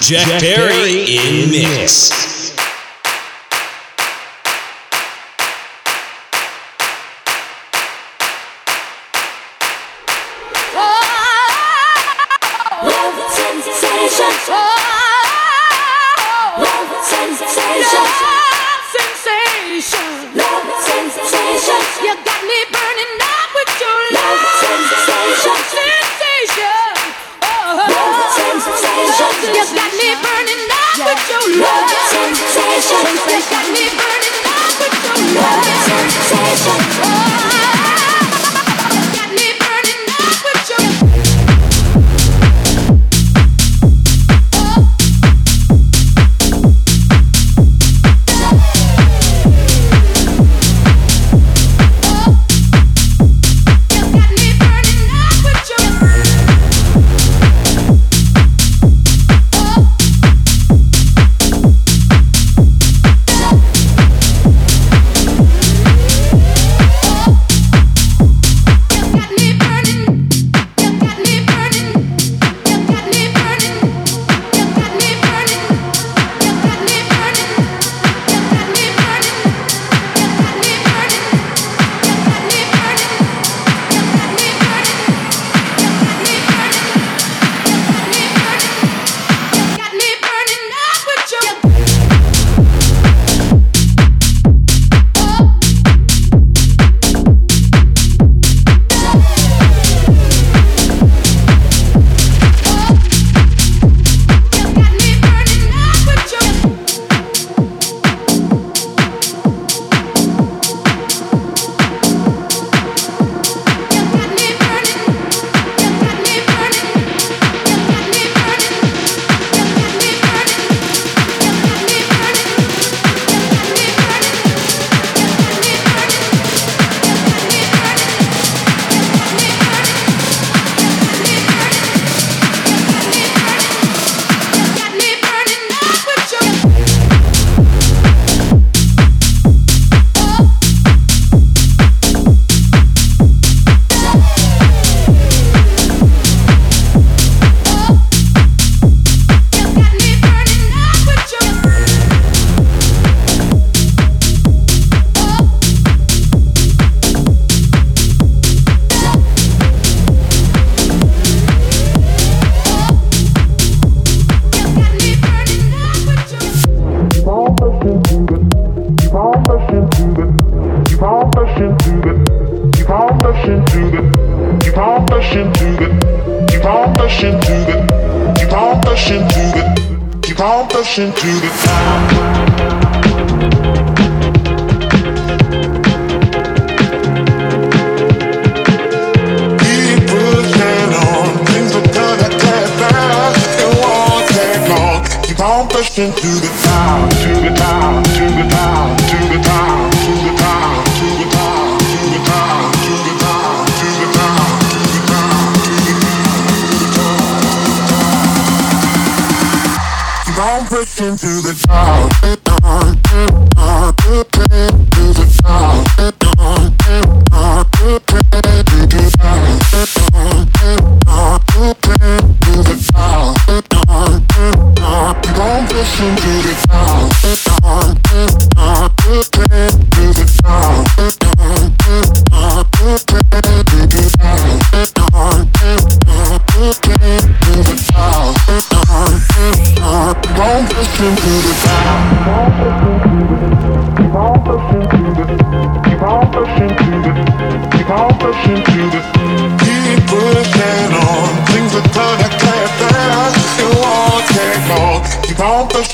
Jack, Jack Perry, Perry in mix. mix.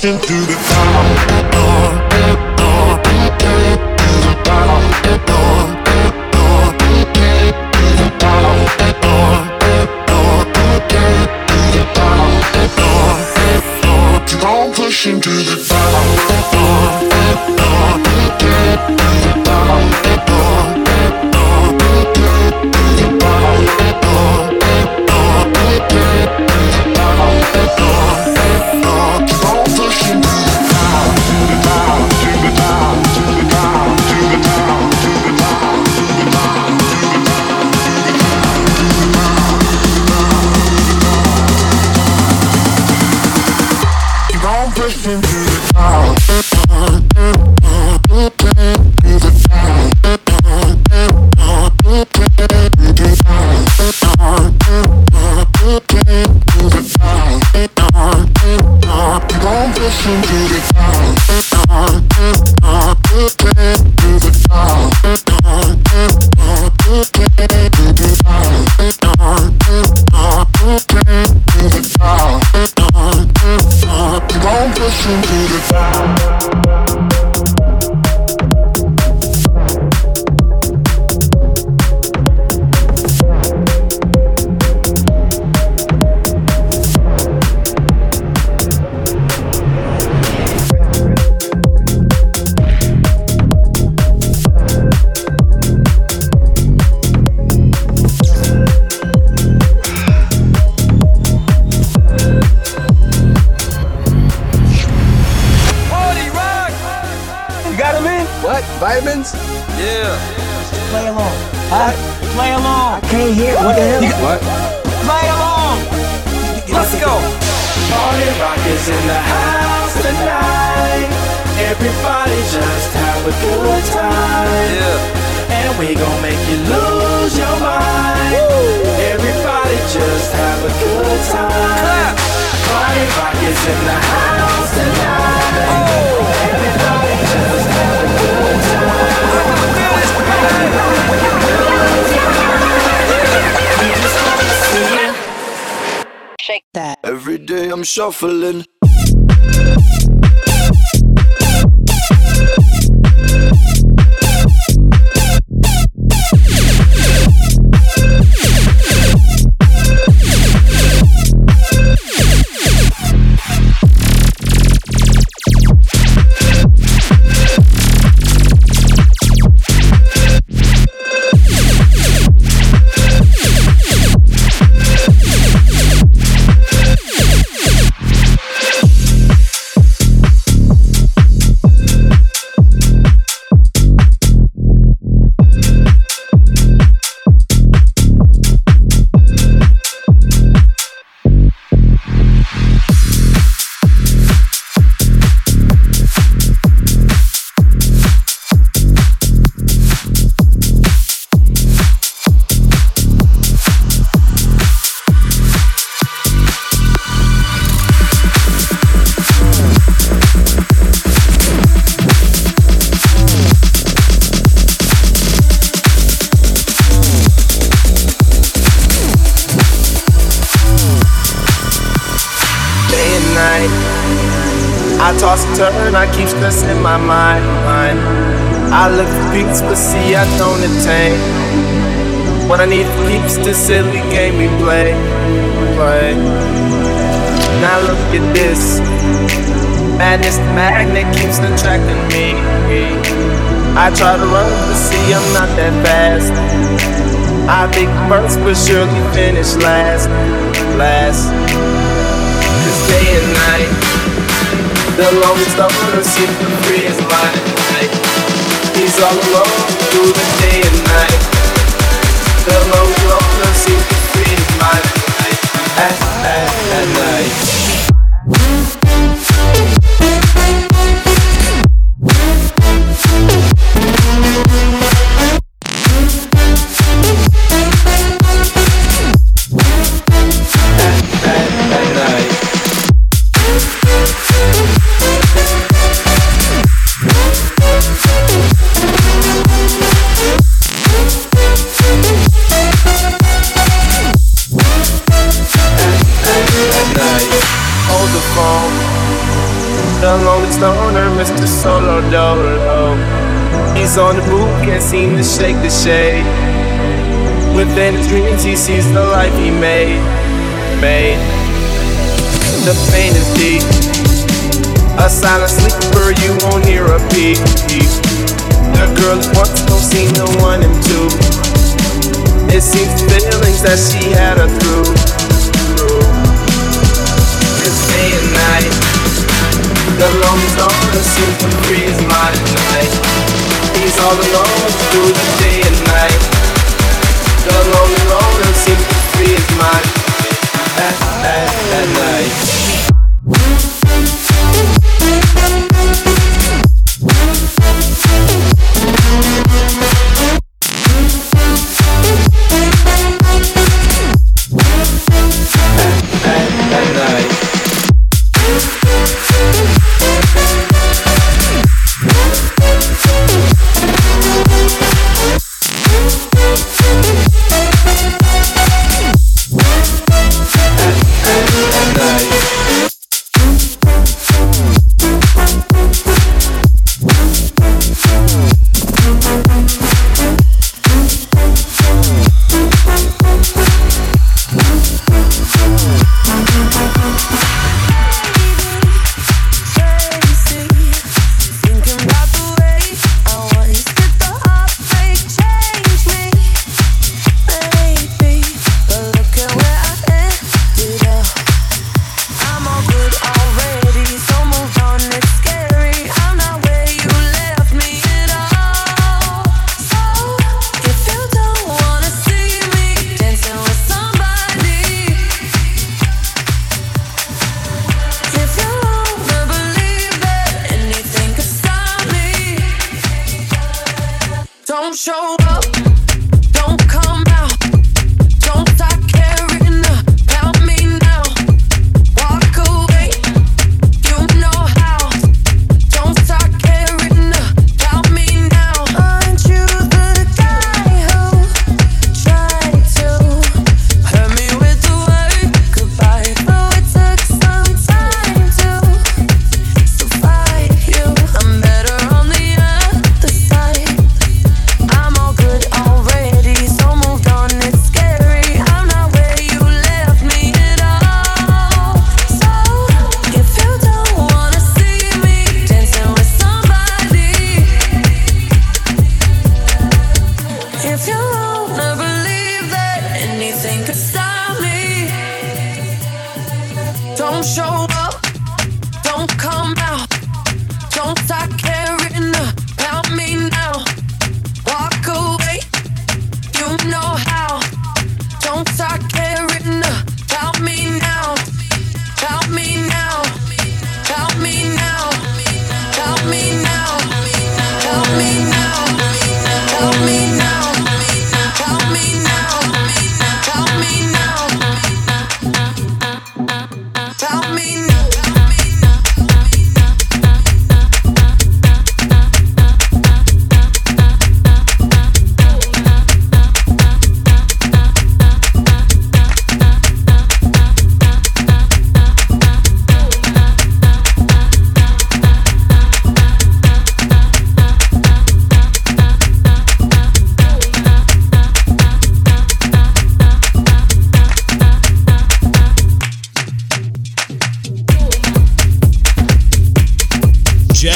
Into the shuffling. things, but see, I don't attain. What I need keeps this silly game we play. play. Now look at this. Madness, the magnet keeps attracting me. I try to run, but see, I'm not that fast. I think first, but surely finish last. Last. Cause day and night, the longest I wanna the free is life. He's all alone through the day and night. The mind at, at night. on the move, can't seem to shake the shade. Within his dreams, he sees the life he made. Made. The pain is deep. A silent sleeper, you won't hear a peep. The girl he once don't seem to want him to. It seems the feelings that she had her through. It's day and night, the lonely loner seems to freeze my night all alone through the day and night. The lonely seems to. I'm so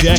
Jack,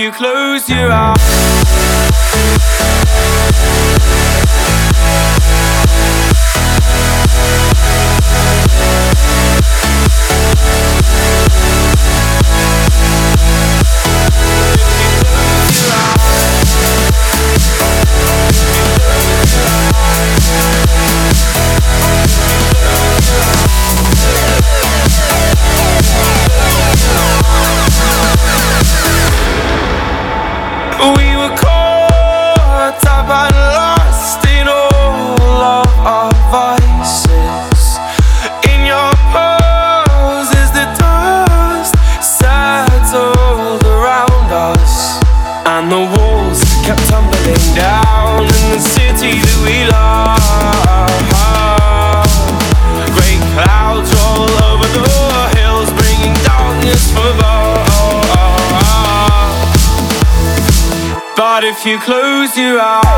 you close your eyes. you close your eyes.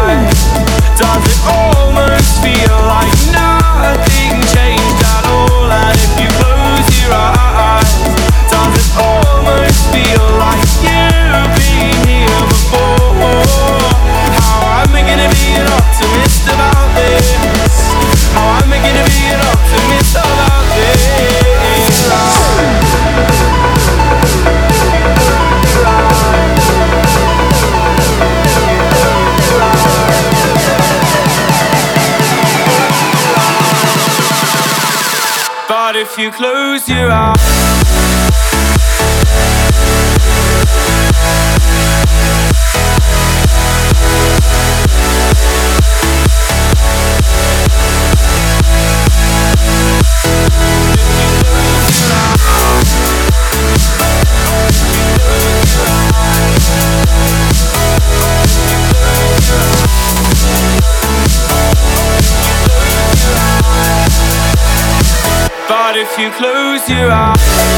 you close your eyes.